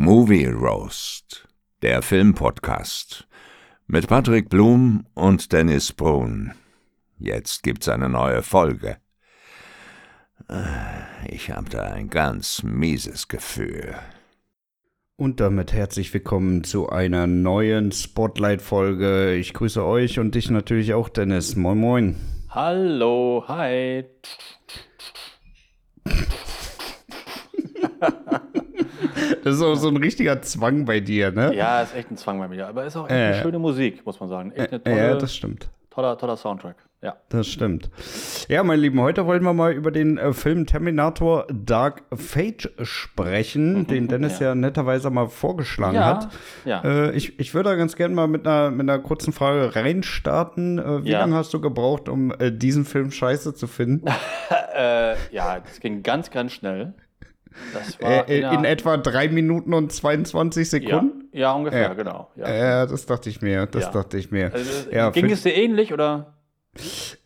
Movie Roast, der Filmpodcast mit Patrick Blum und Dennis Brun. Jetzt gibt's eine neue Folge. Ich habe da ein ganz mieses Gefühl. Und damit herzlich willkommen zu einer neuen Spotlight-Folge. Ich grüße euch und dich natürlich auch, Dennis. Moin, moin. Hallo, hi. Das ist auch so ein richtiger Zwang bei dir, ne? Ja, ist echt ein Zwang bei mir. Aber ist auch echt Äh. eine schöne Musik, muss man sagen. Echt eine Äh, tolle, ja, das stimmt. toller, toller Soundtrack. Ja. Das stimmt. Ja, meine Lieben, heute wollen wir mal über den äh, Film Terminator Dark Fate sprechen, den Dennis ja. ja. netterweise mal vorgeschlagen Ja, hat. ja. Äh, ich, ich würde da ganz gerne mal mit einer, mit einer kurzen Frage reinstarten. Äh, wie Ja. lange hast du gebraucht, um äh, diesen Film scheiße zu finden? Äh, ja, das ging ganz, ganz schnell. Das war Äh, äh, in der- etwa drei Minuten und 22 ja, Sekunden? ja, ungefähr, Ja. genau. Ja. Ja, das dachte ich mir, das Ja. dachte ich mir. Also, ja, ging es dir ähnlich oder?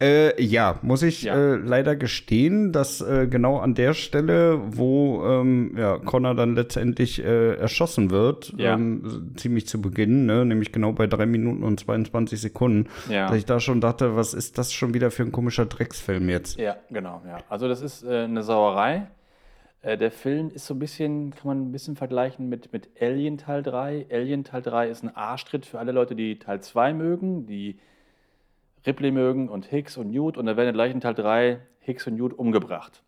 Äh, ja, muss ich Ja. Äh, leider gestehen, dass äh, genau an der Stelle, wo ähm, ja, Connor dann letztendlich äh, erschossen wird, Ja. ähm, ziemlich zu Beginn, ne, nämlich genau bei drei Minuten und 22 Sekunden, Ja. dass ich da schon dachte, was ist das schon wieder für ein komischer Drecksfilm jetzt? Ja, genau. Ja. Also das ist äh, eine Sauerei. Äh, der Film ist so ein bisschen, kann man ein bisschen vergleichen mit, mit Alien Teil 3. Alien Teil 3 ist ein Arschtritt für alle Leute, die Teil 2 mögen, die Ripley mögen und Hicks und Newt. Und da werden gleich in Teil 3 Hicks und Newt umgebracht.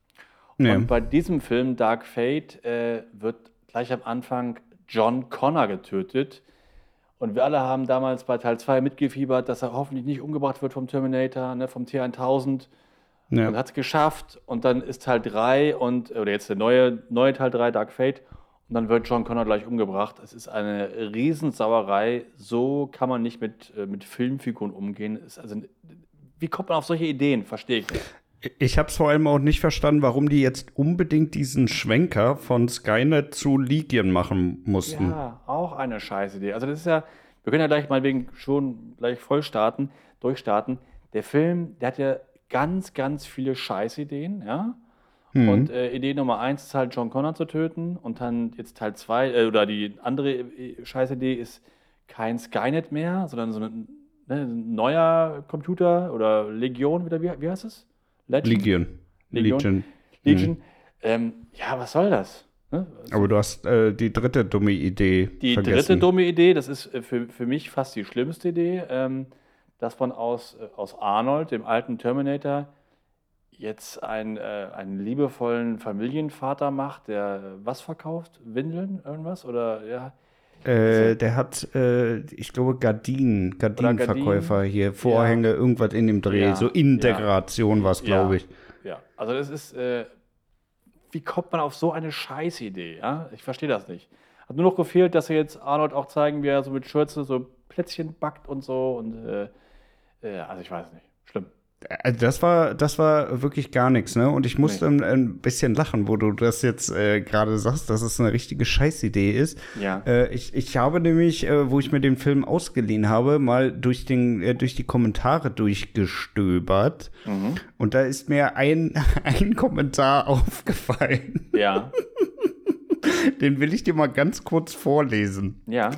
Ja. Und bei diesem Film Dark Fate äh, wird gleich am Anfang John Connor getötet. Und wir alle haben damals bei Teil 2 mitgefiebert, dass er hoffentlich nicht umgebracht wird vom Terminator, ne, vom T1000 Ja. und hat es geschafft. Und dann ist Teil 3 und, oder jetzt der neue, neue Teil 3, Dark Fate. Und dann wird John Connor gleich umgebracht. Es ist eine Riesensauerei. So kann man nicht mit, äh, mit Filmfiguren umgehen. Es also, wie kommt man auf solche Ideen? Verstehe ich nicht. Ich habe es vor allem auch nicht verstanden, warum die jetzt unbedingt diesen Schwenker von Skynet zu Legion machen mussten. Ja, auch eine scheiß Idee. Also das ist ja, wir können ja gleich mal wegen schon gleich voll starten, durchstarten. Der Film, der hat ja ganz, ganz viele Scheißideen, ja. Und äh, Idee Nummer eins ist halt John Connor zu töten und dann jetzt Teil zwei äh, oder die andere äh, Scheißidee ist kein Skynet mehr, sondern so ein, ne, neuer Computer oder Legion, wieder, wie, wie heißt es? Legend? Legion. Legion. Legion. Legion. Ähm, ja, was soll das? Ne? Aber du hast äh, die dritte dumme Idee Die vergessen. dritte dumme Idee, das ist äh, für, für mich fast die schlimmste Idee, ähm, dass man aus, äh, aus Arnold, dem alten Terminator, jetzt ein, äh, einen liebevollen Familienvater macht, der äh, was verkauft? Windeln, irgendwas? Oder ja. Äh, der hat, äh, ich glaube, Gardinen, Gardinenverkäufer hier, Vorhänge, irgendwas in dem Dreh. Ja, So Integration war es, glaube Ja. ich. Ja, also das ist, äh, wie kommt man auf so eine Scheißidee? Ja? Ich verstehe das nicht. Hat nur noch gefehlt, dass sie jetzt Arnold auch zeigen, wie er so mit Schürze so Plätzchen backt und so. Und äh, äh, also ich weiß nicht. Schlimm. Also das war, das war wirklich gar nichts, ne? Und ich musste ein, ein bisschen lachen, wo du das jetzt äh, gerade sagst, dass es eine richtige Scheißidee ist. Ja. Äh, ich, ich habe nämlich, äh, wo ich mir den Film ausgeliehen habe, mal durch, den, äh, durch die Kommentare durchgestöbert. Mhm. Und da ist mir ein, ein Kommentar aufgefallen. Ja. Den will ich dir mal ganz kurz vorlesen. Ja.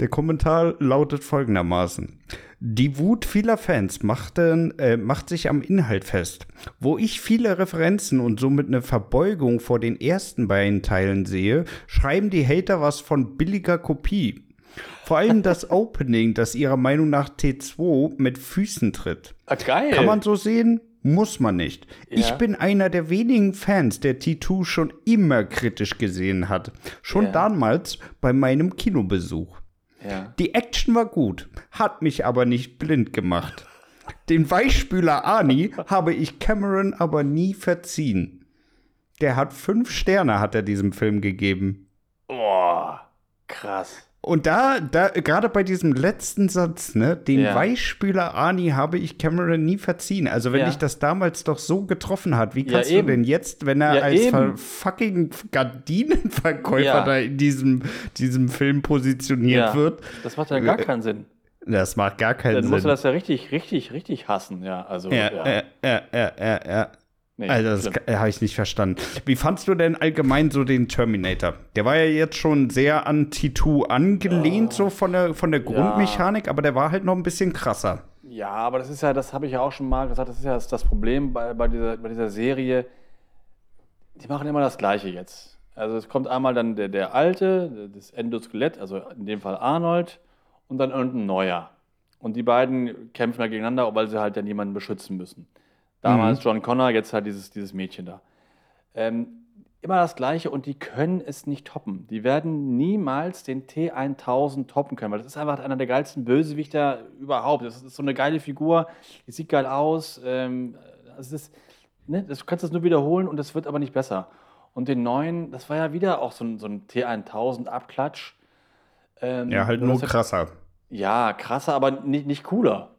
Der Kommentar lautet folgendermaßen. Die Wut vieler Fans machten, äh, macht sich am Inhalt fest. Wo ich viele Referenzen und somit eine Verbeugung vor den ersten beiden Teilen sehe, schreiben die Hater was von billiger Kopie. Vor allem das Opening, das ihrer Meinung nach T2 mit Füßen tritt. Ah, geil. Kann man so sehen? Muss man nicht. Ich Ja. bin einer der wenigen Fans, der T2 schon immer kritisch gesehen hat. Schon Ja. damals bei meinem Kinobesuch. Ja. Die Action war gut, hat mich aber nicht blind gemacht. Den Weichspüler Arnie habe ich Cameron aber nie verziehen. Der hat fünf Sterne, hat er diesem Film gegeben. Boah, krass. Und da, da, gerade bei diesem letzten Satz, ne, den Ja. Weichspüler Arnie habe ich Cameron nie verziehen. Also wenn Ja. dich das damals doch so getroffen hat, wie Ja, kannst du eben. denn jetzt, wenn er Ja, als fucking Gardinenverkäufer Ja. da in diesem, diesem Film positioniert Ja. wird, Das macht ja gar keinen Sinn. das macht gar keinen Dann Sinn. musst du das ja richtig, richtig, richtig hassen. Ja, also, Ja, ja. ja, ja, ja, ja, ja. Nee, Also, das schlimm. habe ich nicht verstanden. Wie fandst du denn allgemein so den Terminator? Der war ja jetzt schon sehr an T2 angelehnt, so von der, von der Grundmechanik, aber der war halt noch ein bisschen krasser. Ja, aber das ist ja, das habe ich ja auch schon mal gesagt, das ist ja das, das Problem bei, bei, dieser, bei dieser Serie. Die machen immer das Gleiche jetzt. Also es kommt einmal dann der, der alte, das Endoskelett, also in dem Fall Arnold, und dann irgendein neuer. Und die beiden kämpfen ja gegeneinander, weil sie halt dann jemanden beschützen müssen. Damals John Connor, jetzt halt dieses, dieses Mädchen da. Ähm, immer das Gleiche und die können es nicht toppen. Die werden niemals den T1000 toppen können, weil das ist einfach einer der geilsten Bösewichter überhaupt. Das ist so eine geile Figur, die sieht geil aus. Ähm, das ist, ne, das, du kannst das nur wiederholen und das wird aber nicht besser. Und den neuen, das war ja wieder auch so ein, so ein T1000-Abklatsch. Ähm, Ja, halt nur hat- krasser. Ja, krasser, aber nicht, nicht cooler.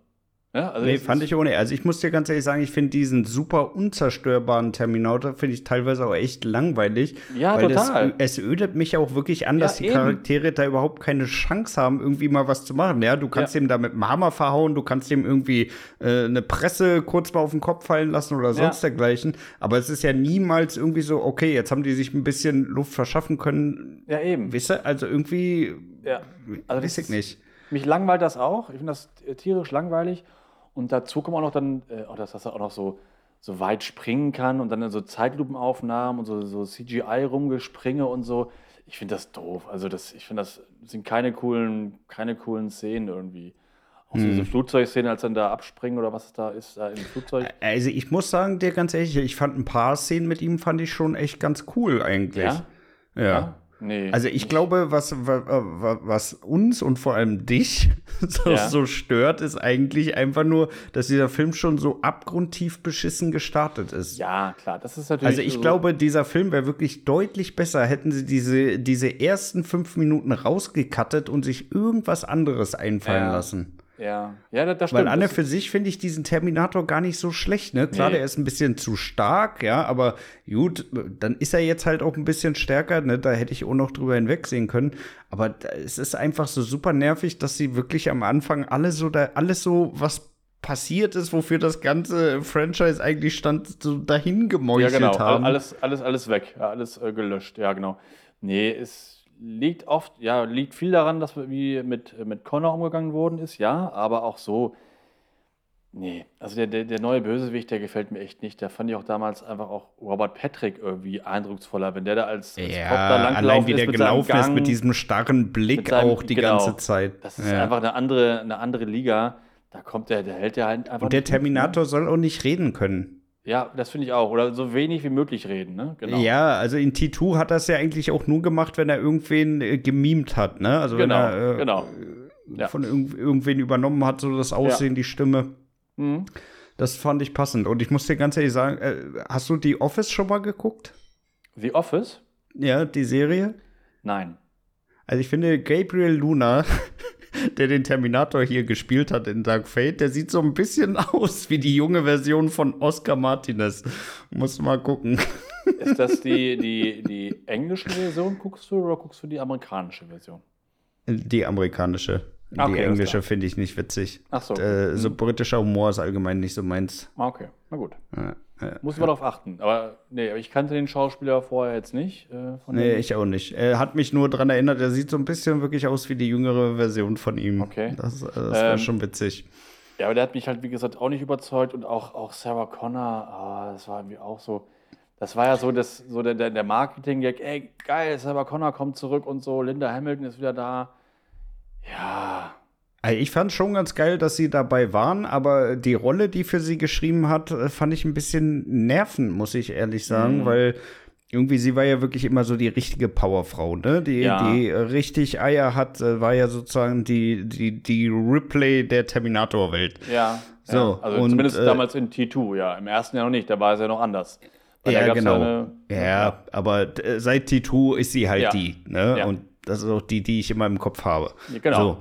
Ja, also Nee, das fand ich ohne. Also ich muss dir ganz ehrlich sagen, ich finde diesen super unzerstörbaren Terminator, finde ich teilweise auch echt langweilig. Ja, weil total. Es, es ödet mich auch wirklich an, Ja, dass die eben. Charaktere da überhaupt keine Chance haben, irgendwie mal was zu machen. Ja, du kannst Ja. dem da mit dem Hammer verhauen, du kannst dem irgendwie äh, eine Presse kurz mal auf den Kopf fallen lassen oder sonst dergleichen. Aber es ist ja niemals irgendwie so, okay, jetzt haben die sich ein bisschen Luft verschaffen können. Ja, eben. Wisst ihr, also irgendwie, Ja. Also weiß das ich nicht. Mich langweilt das auch. Ich finde das tierisch langweilig. Und dazu kommt auch noch dann, äh, auch, dass, er auch noch so, so weit springen kann und dann so Zeitlupenaufnahmen und so, so CGI-Rumgespringe und so. Ich finde das doof. Also das, ich finde, das sind keine coolen, keine coolen Szenen irgendwie. Auch so Hm. diese Flugzeugszene, als dann da abspringen oder was es da ist, da im Flugzeug. Also ich muss sagen, dir ganz ehrlich, ich fand ein paar Szenen mit ihm fand ich schon echt ganz cool eigentlich. Ja? Ja. Nee. Also ich glaube, was, wa- wa- was uns und vor allem dich so, Ja. so stört, ist eigentlich einfach nur, dass dieser Film schon so abgrundtief beschissen gestartet ist. Ja, klar. Das ist natürlich. Also ich so- glaube, dieser Film wäre wirklich deutlich besser, hätten sie diese, diese ersten fünf Minuten rausgekattet und sich irgendwas anderes einfallen Ja. lassen. Ja, ja das, das stimmt. Weil an und für sich finde ich diesen Terminator gar nicht so schlecht, ne? Klar, Nee. der ist ein bisschen zu stark, ja, aber gut, dann ist er jetzt halt auch ein bisschen stärker, ne? Da hätte ich auch noch drüber hinwegsehen können. Aber es ist einfach so super nervig, dass sie wirklich am Anfang alle so da, alles so, was passiert ist, wofür das ganze Franchise eigentlich stand, so dahin Ja, gemeuchelt genau. haben. Alles, alles, alles weg. Ja, alles äh, gelöscht. Ja, genau. Nee, es liegt oft, ja, liegt viel daran, dass wir- wie mit, mit Connor umgegangen worden ist, ja, aber auch so. Nee, also der, der, der neue Bösewicht, der gefällt mir echt nicht. Da fand ich auch damals einfach auch Robert Patrick irgendwie eindrucksvoller, wenn der da als, als Cop da ja, allein wie der ist mit gelaufen ist Gang. mit diesem starren Blick mit seinem- auch die genau. ganze Zeit. Das ist Ja. einfach eine andere, eine andere Liga. Da kommt der, der hält der halt einfach Und der mit, ne? Terminator soll auch nicht reden können. Ja, das finde ich auch. Oder so wenig wie möglich reden, ne? Genau. Ja, also in T2 hat das ja eigentlich auch nur gemacht, wenn er irgendwen äh, gemimt hat, ne? Also genau, wenn er äh, genau. Ja. von irgend, irgendwen übernommen hat, so das Aussehen, die Stimme. Mhm. Das fand ich passend. Und ich muss dir ganz ehrlich sagen, äh, hast du die Office schon mal geguckt? The Office? Ja, die Serie? Nein. Also ich finde, Gabriel Luna, der den Terminator hier gespielt hat in Dark Fate, der sieht so ein bisschen aus wie die junge Version von Oscar Martinez. Muss mal gucken. Ist das die, die, die englische Version, guckst du, oder guckst du die amerikanische Version? Die amerikanische. Okay, die alles englische finde ich nicht witzig. Ach so. Äh, so britischer Humor ist allgemein nicht so meins. Ah, Okay, na gut. Ja. Muss man darauf achten. Aber nee, ich kannte den Schauspieler vorher jetzt nicht. Äh, Nee, ich auch nicht. Er hat mich nur daran erinnert, er sieht so ein bisschen wirklich aus wie die jüngere Version von ihm. Okay. Das, äh, das war Ähm, schon witzig. Ja, aber der hat mich halt, wie gesagt, auch nicht überzeugt. Und auch, auch Sarah Connor, ah, das war irgendwie auch so. Das war ja so, das, so der, der, der Marketing-Gag, ey, geil, Sarah Connor kommt zurück und so, Linda Hamilton ist wieder da. Ja, Also ich fand schon ganz geil, dass sie dabei waren, aber die Rolle, die für sie geschrieben hat, äh, fand ich ein bisschen nervend, muss ich ehrlich sagen, Mhm. weil irgendwie sie war ja wirklich immer so die richtige Powerfrau, ne? Die, Ja. die äh, richtig Eier hat, äh, war ja sozusagen die, die, die Ripley der Terminator-Welt. ja. So, ja. Also und, zumindest äh, damals in T2, ja. Im ersten Jahr noch nicht, da war es ja noch anders. Weil Ja, genau. eine- ja, aber seit T2 ist sie halt Ja. die, ne? Ja. Und das ist auch die, die ich immer im Kopf habe. Ja, genau. So.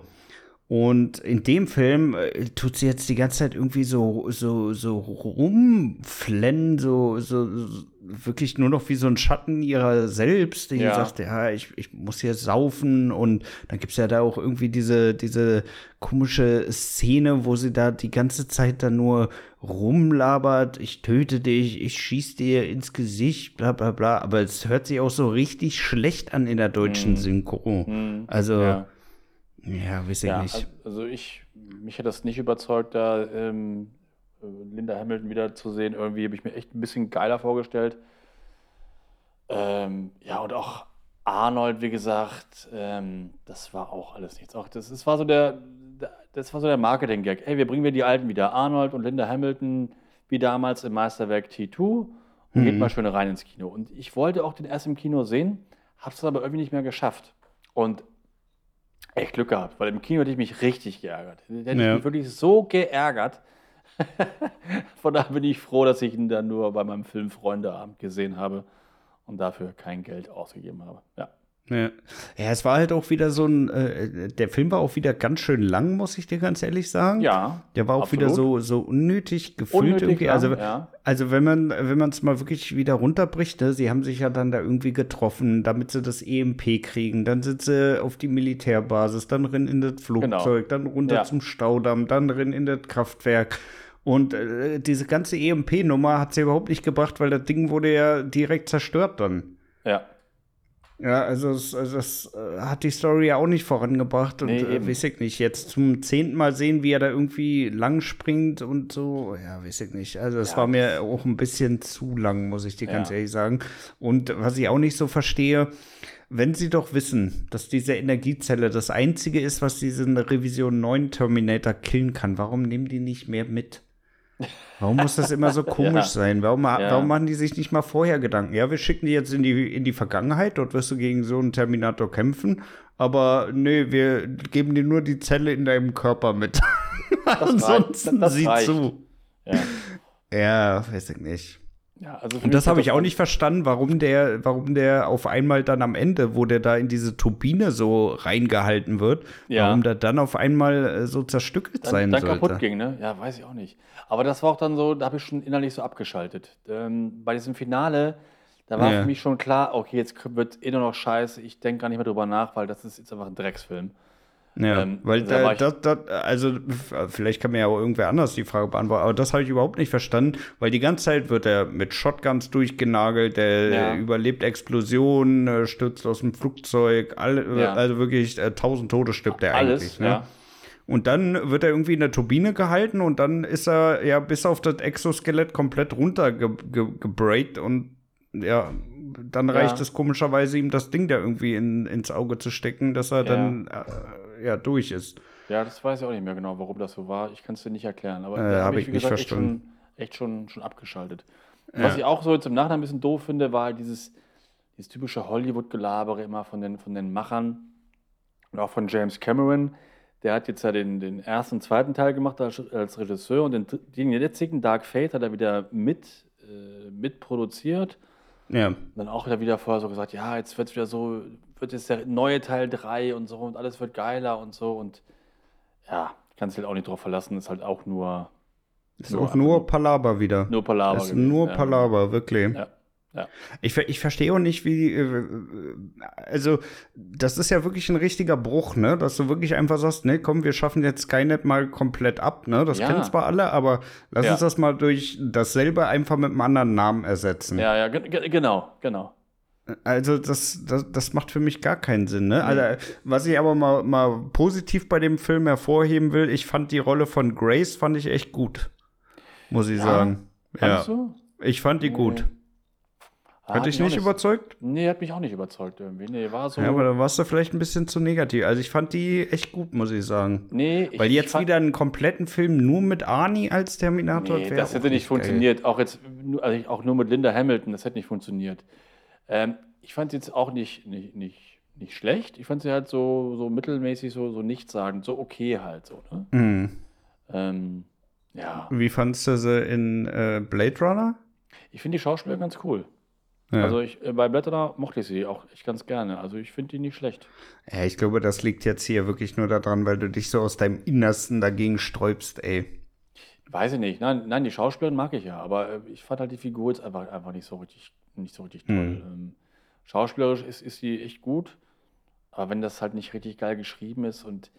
Und in dem Film äh, tut sie jetzt die ganze Zeit irgendwie so, so, so rumflennen, so, so, so wirklich nur noch wie so ein Schatten ihrer selbst, die Ja. sagt, ja, ich, ich muss hier saufen. Und dann gibt's ja da auch irgendwie diese, diese komische Szene, wo sie da die ganze Zeit dann nur rumlabert, ich töte dich, ich schieß dir ins Gesicht, bla bla bla, aber es hört sich auch so richtig schlecht an in der deutschen Synchro. Also, ja, Ja. weiß ich Ja, nicht. also ich, mich hat das nicht überzeugt, da ähm, äh, Linda Hamilton wieder zu sehen. Irgendwie habe ich mir echt ein bisschen geiler vorgestellt. Ähm, ja, und auch Arnold, wie gesagt, ähm, das war auch alles nichts. Auch das, das war so der, das war so der Marketing-Gag. Ey, wir bringen wir die Alten wieder. Arnold und Linda Hamilton, wie damals im Meisterwerk T2. Und geht mal schön rein ins Kino. Und ich wollte auch den erst im Kino sehen, habe es aber irgendwie nicht mehr geschafft. Und echt Glück gehabt, weil im Kino hätte ich mich richtig geärgert. Hätte Ja. ich mich wirklich so geärgert. Von daher bin ich froh, dass ich ihn dann nur bei meinem Film Freundeabend gesehen habe und dafür kein Geld ausgegeben habe. Ja. Ja. ja, es war halt auch wieder so ein, äh, der Film war auch wieder ganz schön lang, muss ich dir ganz ehrlich sagen. Ja, Der war auch absolut. wieder so, so unnötig gefüllt Unnötig irgendwie. lang, Also, ja. also wenn man, wenn man es mal wirklich wieder runterbricht, ne, sie haben sich ja dann da irgendwie getroffen, damit sie das EMP kriegen. Dann sind sie auf die Militärbasis, dann rein in das Flugzeug, dann runter Genau. Ja. zum Staudamm, dann rein in das Kraftwerk. Und äh, diese ganze EMP-Nummer hat sie überhaupt nicht gebracht, weil das Ding wurde ja direkt zerstört dann. Ja. Ja, also es, also das äh, hat die Story ja auch nicht vorangebracht und Nee, äh, weiß ich nicht. Jetzt zum zehnten Mal sehen, wie er da irgendwie lang springt und so, ja, weiß ich nicht. Also es Ja, war mir auch ein bisschen zu lang, muss ich dir ganz Ja. ehrlich sagen. Und was ich auch nicht so verstehe, wenn sie doch wissen, dass diese Energiezelle das einzige ist, was diesen Revision 9 Terminator killen kann, warum nehmen die nicht mehr mit? Warum muss das immer so komisch Ja. sein? Warum, Ja. warum machen die sich nicht mal vorher Gedanken? Ja, wir schicken die jetzt in die, in die Vergangenheit, dort wirst du gegen so einen Terminator kämpfen, aber nee, wir geben dir nur die Zelle in deinem Körper mit. Ansonsten das sieh zu. Ja. Ja, weiß ich nicht. Ja also Und das habe ich auch nicht verstanden, warum der, warum der auf einmal dann am Ende, wo der da in diese Turbine so reingehalten wird, Ja. warum der dann auf einmal äh, so zerstückelt dann, sein dann sollte. kaputt ging, ne? Ja, weiß ich auch nicht. Aber das war auch dann so, da habe ich schon innerlich so abgeschaltet. Ähm, bei diesem Finale, da war Ja. für mich schon klar, okay, jetzt wird eh nur noch scheiße, ich denke gar nicht mehr drüber nach, weil das ist jetzt einfach ein Drecksfilm. Ja, Ähm, weil da das, das, also vielleicht kann mir ja auch irgendwer anders die Frage beantworten, aber das habe ich überhaupt nicht verstanden, weil die ganze Zeit wird er mit Shotguns durchgenagelt, der Ja. überlebt Explosionen, äh, stürzt aus dem Flugzeug, alle, Ja. also wirklich äh, tausend Tode stirbt er Alles, eigentlich. Ne? ja. Und dann wird er irgendwie in der Turbine gehalten und dann ist er ja bis auf das Exoskelett komplett runtergebreakt und ja, dann Ja. reicht es komischerweise ihm das Ding da irgendwie in, ins Auge zu stecken, dass er Ja. dann äh, ja durch ist. Ja, das weiß ich auch nicht mehr genau, warum das so war. Ich kann es dir nicht erklären. Aber Äh, da hab ich wie gesagt, echt schon, echt schon, schon abgeschaltet. Ja. Was ich auch so jetzt im Nachhinein ein bisschen doof finde, war halt dieses, dieses typische Hollywood-Gelabere immer von den, von den Machern und auch von James Cameron. Der hat jetzt ja den, den ersten und zweiten Teil gemacht als, als Regisseur und den, den jetzigen Dark Fate hat er wieder mit, äh, mitproduziert. Ja. Und dann auch wieder, wieder vorher so gesagt, ja, jetzt wird es wieder so, wird jetzt der neue Teil 3 und so und alles wird geiler und so und ja, kannst dich halt auch nicht drauf verlassen, ist halt auch nur, Ist Nur auch nur Palaber wieder. nur Palaver. Das ist gewesen, nur ja. Palaber, wirklich. Ja, ja. Ich, ich verstehe auch nicht, wie. äh, Also, das ist ja wirklich ein richtiger Bruch, ne? Dass du wirklich einfach sagst, ne, komm, wir schaffen jetzt Skynet mal komplett ab, ne? Das Ja. kennen zwar alle, aber lass Ja. uns das mal durch dasselbe einfach mit einem anderen Namen ersetzen. Ja, ja, ge- ge- genau, genau. Also, das, das, das macht für mich gar keinen Sinn, ne? Also, was ich aber mal, mal positiv bei dem Film hervorheben will, ich fand die Rolle von Grace, fand ich echt gut. Muss ich Ja? sagen. Ja, Fandest du? ich fand die gut. Ah, Hat dich nicht überzeugt? Nee, hat mich auch nicht überzeugt irgendwie. Nee, war so. Ja, aber da warst du vielleicht ein bisschen zu negativ. Also ich fand die echt gut, muss ich sagen. nee, ich, Weil jetzt wieder einen kompletten Film nur mit Arnie als Terminator Nee, das hätte nicht geil. funktioniert. Auch jetzt, nur- also auch nur mit Linda Hamilton, das hätte nicht funktioniert. Ähm, ich fand sie jetzt auch nicht, nicht, nicht, nicht schlecht. Ich fand sie halt so, so mittelmäßig, so, so nichtssagend, so okay halt so. Ne? Mhm. Ähm, ja, Wie fandst du sie in äh, Blade Runner? ich finde die Schauspieler ganz cool. Ja. Also ich, äh, bei Blätter mochte ich sie auch echt ganz gerne. Also ich finde die nicht schlecht. Ja, ich glaube, das liegt jetzt hier wirklich nur daran, weil du dich so aus deinem Innersten dagegen sträubst, ey. Weiß ich nicht. Nein, nein, die Schauspielerin mag ich ja, aber äh, ich fand halt die Figur jetzt einfach, einfach nicht so richtig, nicht so richtig toll. Mhm. Schauspielerisch ist, ist sie echt gut, aber wenn das halt nicht richtig geil geschrieben ist und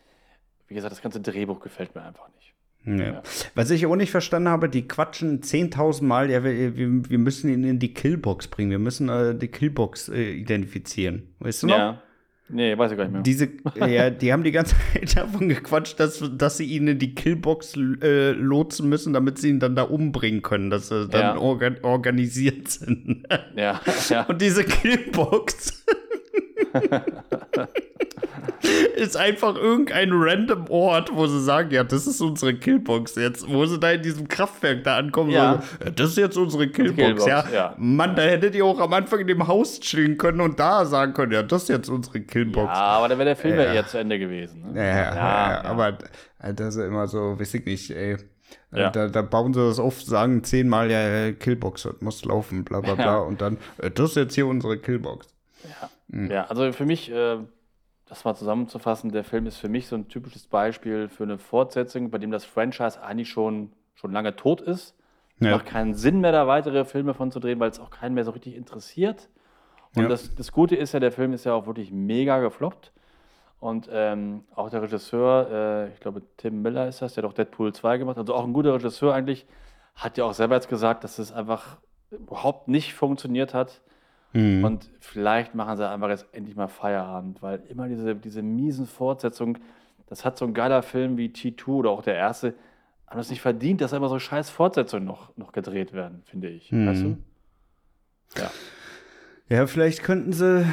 wie gesagt, das ganze Drehbuch gefällt mir einfach nicht. Ja. Was ich auch nicht verstanden habe, die quatschen 10.000 Mal, ja, wir, wir, müssen ihn in die Killbox bringen, wir müssen äh, die Killbox äh, identifizieren. Weißt du noch? Ja. Nee, weiß ich gar nicht mehr. Diese, ja, die haben die ganze Zeit davon gequatscht, dass, dass sie ihn in die Killbox äh, lotsen müssen, damit sie ihn dann da umbringen können, dass sie dann Ja. organ organisiert sind. ja, ja. Und diese Killbox ist einfach irgendein random Ort, wo sie sagen, ja, das ist unsere Killbox jetzt, wo sie da in diesem Kraftwerk da ankommen, Ja. sagen, ja, das ist jetzt unsere Killbox, Killbox, ja. ja. Mann, da hättet ihr auch am Anfang in dem Haus chillen können und da sagen können, ja, das ist jetzt unsere Killbox. ja, aber dann wäre der Film ja. Ja. eher zu Ende gewesen. Ne? Ja, ja, ja, ja, ja. aber äh, das ist immer so, weiß ich nicht, ey. Ja. Da, da bauen sie das oft, sagen zehnmal, ja, ja, Killbox muss laufen, bla bla bla. Ja. Und dann, äh, das ist jetzt hier unsere Killbox. Ja, also für mich, äh, das mal zusammenzufassen, der Film ist für mich so ein typisches Beispiel für eine Fortsetzung, bei dem das Franchise eigentlich schon, schon lange tot ist. Ja. Macht keinen Sinn mehr, da weitere Filme von zu drehen, weil es auch keinen mehr so richtig interessiert. Und Ja. das, das Gute ist ja, der Film ist ja auch wirklich mega gefloppt. Und ähm, auch der Regisseur, äh, ich glaube Tim Miller ist das, der hat auch Deadpool 2 gemacht, also auch ein guter Regisseur eigentlich, hat ja auch selber jetzt gesagt, dass es einfach überhaupt nicht funktioniert hat. Mhm. Und vielleicht machen sie einfach jetzt endlich mal Feierabend, weil immer diese, diese miesen Fortsetzungen, das hat so ein geiler Film wie T2 oder auch der erste, haben das nicht verdient, dass immer so scheiß Fortsetzungen noch, noch gedreht werden, finde ich. Mhm. Weißt du? Ja. Ja, vielleicht könnten sie,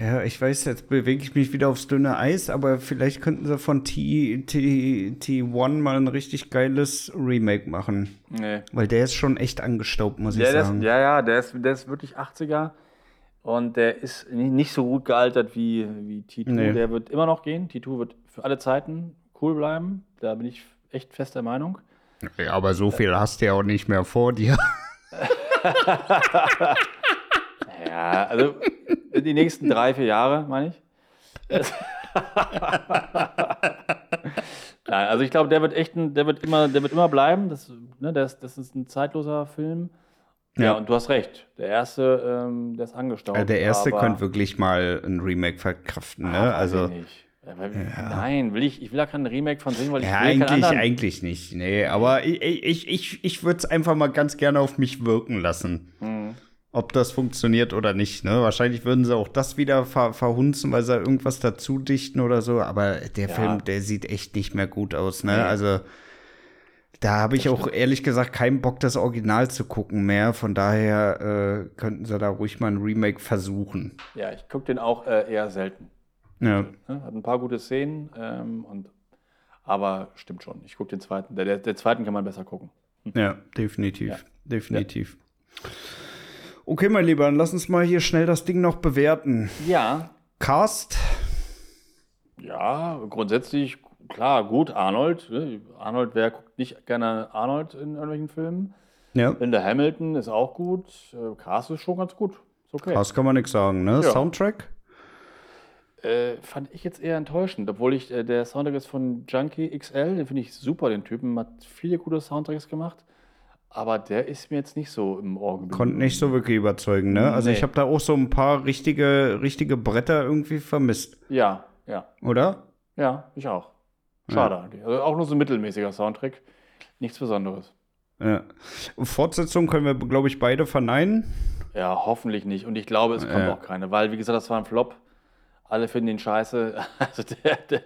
ja, ich weiß, jetzt bewege ich mich wieder aufs dünne Eis, aber vielleicht könnten sie von T, T, T1 mal ein richtig geiles Remake machen. Nee. Weil der ist schon echt angestaubt, muss ich der ist, sagen. ja, ja, der ist, der ist wirklich 80er und der ist ni- nicht so gut gealtert wie, wie T2. Nee. Der wird immer noch gehen. T2 wird für alle Zeiten cool bleiben. Da bin ich echt fest der Meinung. Ja, aber so viel hast du ja auch nicht mehr vor dir. Ja, also die nächsten drei, vier Jahre, meine ich. Nein, also ich glaube, der wird echt, ein, der wird immer, der wird immer bleiben. Das, ne, das, das ist ein zeitloser Film. Ja, Ja. und du hast recht. Der erste, ähm, der ist angestaubt. Ja, der erste könnte wirklich mal ein Remake verkraften, ne? weiß Also. ich nicht. Nein, will ich, ich will da kein Remake von sehen, weil ich Ja, will eigentlich, eigentlich nicht. Nee, aber ich, ich, ich, ich würde es einfach mal ganz gerne auf mich wirken lassen. Mhm. Ob das funktioniert oder nicht. Ne? Wahrscheinlich würden sie auch das wieder ver verhunzen, weil sie irgendwas dazu dichten oder so. Aber der Ja. Film, der sieht echt nicht mehr gut aus. Ne? Nee. Also da habe ich auch ehrlich gesagt keinen Bock, das Original zu gucken mehr. Von daher äh, könnten sie da ruhig mal ein Remake versuchen. Ja, ich gucke den auch äh, eher selten. Ja. Hat ein paar gute Szenen, ähm, und, aber stimmt schon. Ich gucke den zweiten. Der, der, der zweiten kann man besser gucken. Ja, definitiv. Ja. Definitiv. Okay, mein Lieber, dann lass uns mal hier schnell das Ding noch bewerten. Ja, Cast, Ja, grundsätzlich, klar, gut, Arnold. ne? Arnold, wer guckt nicht gerne Arnold in irgendwelchen Filmen? ja. Linda Hamilton ist auch gut. Äh, Cast ist schon ganz gut. Ist okay. Cast kann man nichts sagen, ne? Ja. Soundtrack? Äh, fand ich jetzt eher enttäuschend, obwohl ich, äh, der Soundtrack ist von Junkie XL, den finde ich super, den Typen, hat viele gute Soundtracks gemacht. Aber der ist mir jetzt nicht so im Ohr geblieben. Konnte nicht so wirklich überzeugen, ne? Also Nee. ich habe da auch so ein paar richtige, richtige Bretter irgendwie vermisst, Ja, ja, oder? ja, ich auch. Schade eigentlich. Also auch nur so ein mittelmäßiger Soundtrack. Nichts Besonderes. Ja. Fortsetzung können wir, glaube ich, beide verneinen. Ja, hoffentlich nicht. Und ich glaube, es kommt Ja. auch keine, weil, wie gesagt, das war ein Flop. Alle finden ihn scheiße. Also, der, der,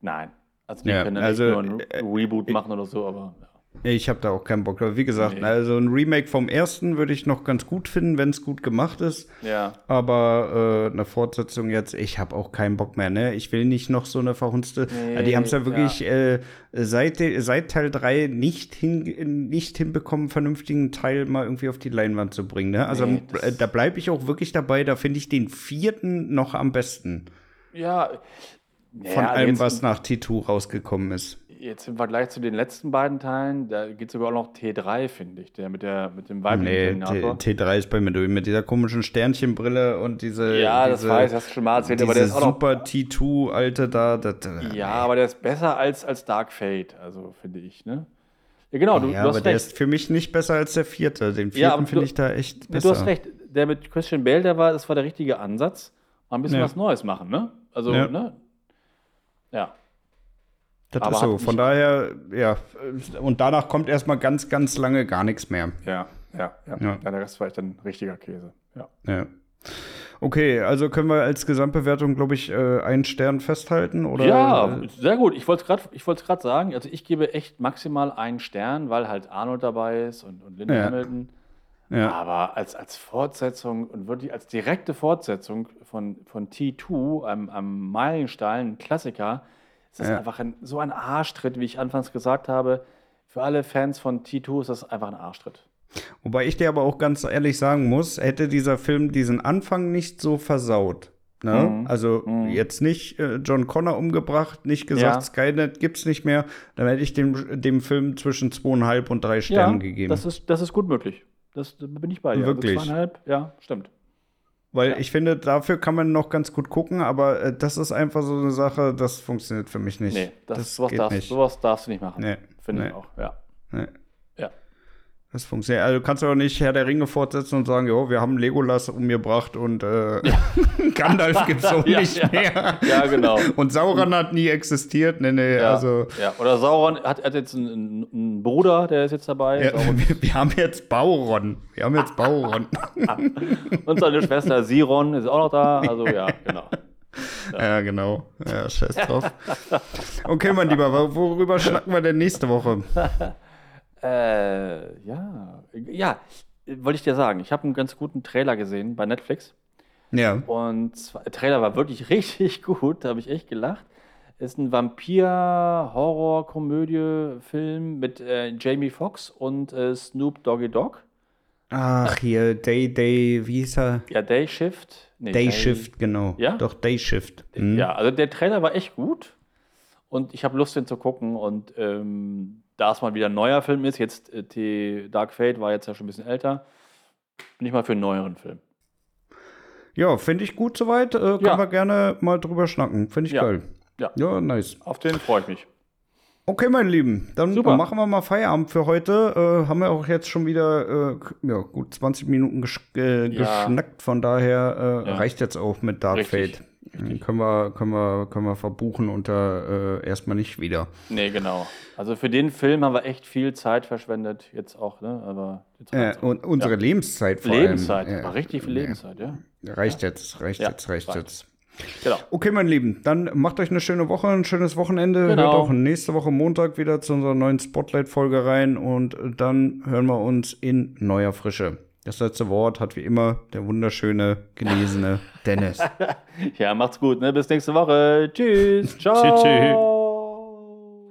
nein. Also, die Ja, können ja also, nicht nur ein Reboot machen oder so, aber ja. Ich habe da auch keinen Bock drauf. Wie gesagt, Nee. also ein Remake vom ersten würde ich noch ganz gut finden, wenn es gut gemacht ist. ja. Aber äh, eine Fortsetzung jetzt, ich habe auch keinen Bock mehr, ne? Ich will nicht noch so eine verhunzte. Nee, die haben es ja ja. wirklich Äh, seit, seit Teil 3 nicht, hin, nicht hinbekommen, einen vernünftigen Teil mal irgendwie auf die Leinwand zu bringen. Ne? Also Nee, äh, da bleibe ich auch wirklich dabei, da finde ich den vierten noch am besten. Ja. Von ja, allem, was nach T2 rausgekommen ist. Jetzt im Vergleich zu den letzten beiden Teilen, da geht sogar auch noch T3, finde ich, der mit, der, mit dem weiblichen Nee, Terminator. T- T3 ist bei mir durch, mit dieser komischen Sternchenbrille und diese. Ja, das diese, weiß ich, hast du schon mal erzählt, aber der ist auch noch. super T2, alte da. Das, Ja, aber der ist besser als, als Dark Fate, also finde ich, ne? Ja, genau, du, ja du aber hast der recht. ist für mich nicht besser als der vierte. Den Ja, vierten aber finde ich da echt besser. Du hast recht, der mit Christian Bale, der war, das war der richtige Ansatz. Mal ein bisschen Ja. was Neues machen, ne? Also, Ja. ne? Ja. Das aber ist so. Von daher, ja. Und danach kommt erstmal ganz, ganz lange gar nichts mehr. Ja, ja, ja. Ja. ja. der Rest war richtiger Käse. Ja. Ja. Okay, also können wir als Gesamtbewertung, glaube ich, äh, einen Stern festhalten? Oder? Ja, sehr gut. Ich wollte es gerade sagen. Also ich gebe echt maximal einen Stern, weil halt Arnold dabei ist und, und Linda Ja. Hamilton. Ja. Aber als, als Fortsetzung und wirklich als direkte Fortsetzung von, von T2, einem, einem Meilenstein, ein Klassiker, ist das Ja. einfach ein, so ein Arschtritt, wie ich anfangs gesagt habe. Für alle Fans von T2 ist das einfach ein Arschtritt. Wobei ich dir aber auch ganz ehrlich sagen muss, hätte dieser Film diesen Anfang nicht so versaut. Ne? Mhm. Also Mhm. jetzt nicht äh, John Connor umgebracht, nicht gesagt, Ja. Skynet gibt's nicht mehr, dann hätte ich dem, dem Film zwischen zweieinhalb und drei Sternen gegeben. Das ist, das ist gut möglich. Das da bin ich bei dir. Wirklich? Also zweieinhalb, ja, stimmt. Weil Ja. ich finde, dafür kann man noch ganz gut gucken, aber äh, das ist einfach so eine Sache, das funktioniert für mich nicht. Nee, das, sowas, geht darfst, nicht. sowas darfst du nicht machen. Nee, Finde nee. ich auch, ja. Nee. Ja. Das funktioniert. Also du kannst auch nicht Herr der Ringe fortsetzen und sagen, jo, wir haben Legolas umgebracht und äh, Gandalf gibt's auch Ja, nicht ja. mehr. Ja, genau. Und Sauron hat nie existiert. Nee, nee, Ja, also ja. Oder Sauron hat, hat jetzt einen, einen Bruder, der ist jetzt dabei. ja, wir, wir haben jetzt Bauron. Wir haben jetzt Bauron. Und seine Schwester Siron ist auch noch da. Also ja, genau. ja, genau. Ja, scheiß drauf. Okay, mein Lieber, wor- worüber schnacken wir denn nächste Woche? Äh, ja. Ja, wollte ich dir sagen. Ich habe einen ganz guten Trailer gesehen bei Netflix. Ja. Und zwar, der Trailer war wirklich richtig gut, da habe ich echt gelacht. Ist ein Vampir-Horror-Komödie-Film mit äh, Jamie Foxx und äh, Snoop Doggy Dogg. Ach, hier, Day, Day, wie hieß er? Ja, Day Shift. Nee, Day Shift, genau. Ja? Doch, Day Shift. Mhm. Ja, also der Trailer war echt gut und ich habe Lust, den zu gucken. Und ähm, da es mal wieder ein neuer Film ist, jetzt äh, die Dark Fate war jetzt ja schon ein bisschen älter, bin ich mal für einen neueren Film. Ja, finde ich gut soweit. Äh, können Ja. wir gerne mal drüber schnacken. Finde ich Ja. geil. Ja. Ja, nice. Auf den freue ich mich. Okay, meine Lieben, dann Super. machen wir mal Feierabend für heute. Äh, haben wir auch jetzt schon wieder äh, ja, gut 20 Minuten gesch äh, Ja. geschnackt. Von daher äh, Ja. reicht jetzt auch mit Dark Richtig, Fate. Dann Können wir, können, wir, können wir verbuchen und da äh, erstmal nicht wieder. Nee, genau. Also für den Film haben wir echt viel Zeit verschwendet, jetzt auch, ne? Aber Äh, und unsere Ja. Lebenszeit vor Lebenszeit, allem. war richtig viel Lebenszeit, ja. Reicht jetzt, reicht Ja, jetzt, reicht reicht. jetzt. Genau. Okay, meine Lieben, dann macht euch eine schöne Woche, ein schönes Wochenende. Genau. Hört auch nächste Woche Montag wieder zu unserer neuen Spotlight-Folge rein und dann hören wir uns in neuer Frische. Das letzte Wort hat wie immer der wunderschöne, genesene Dennis. Ja, macht's gut, ne? Bis nächste Woche. Tschüss. Ciao. Tschüss, tschüss.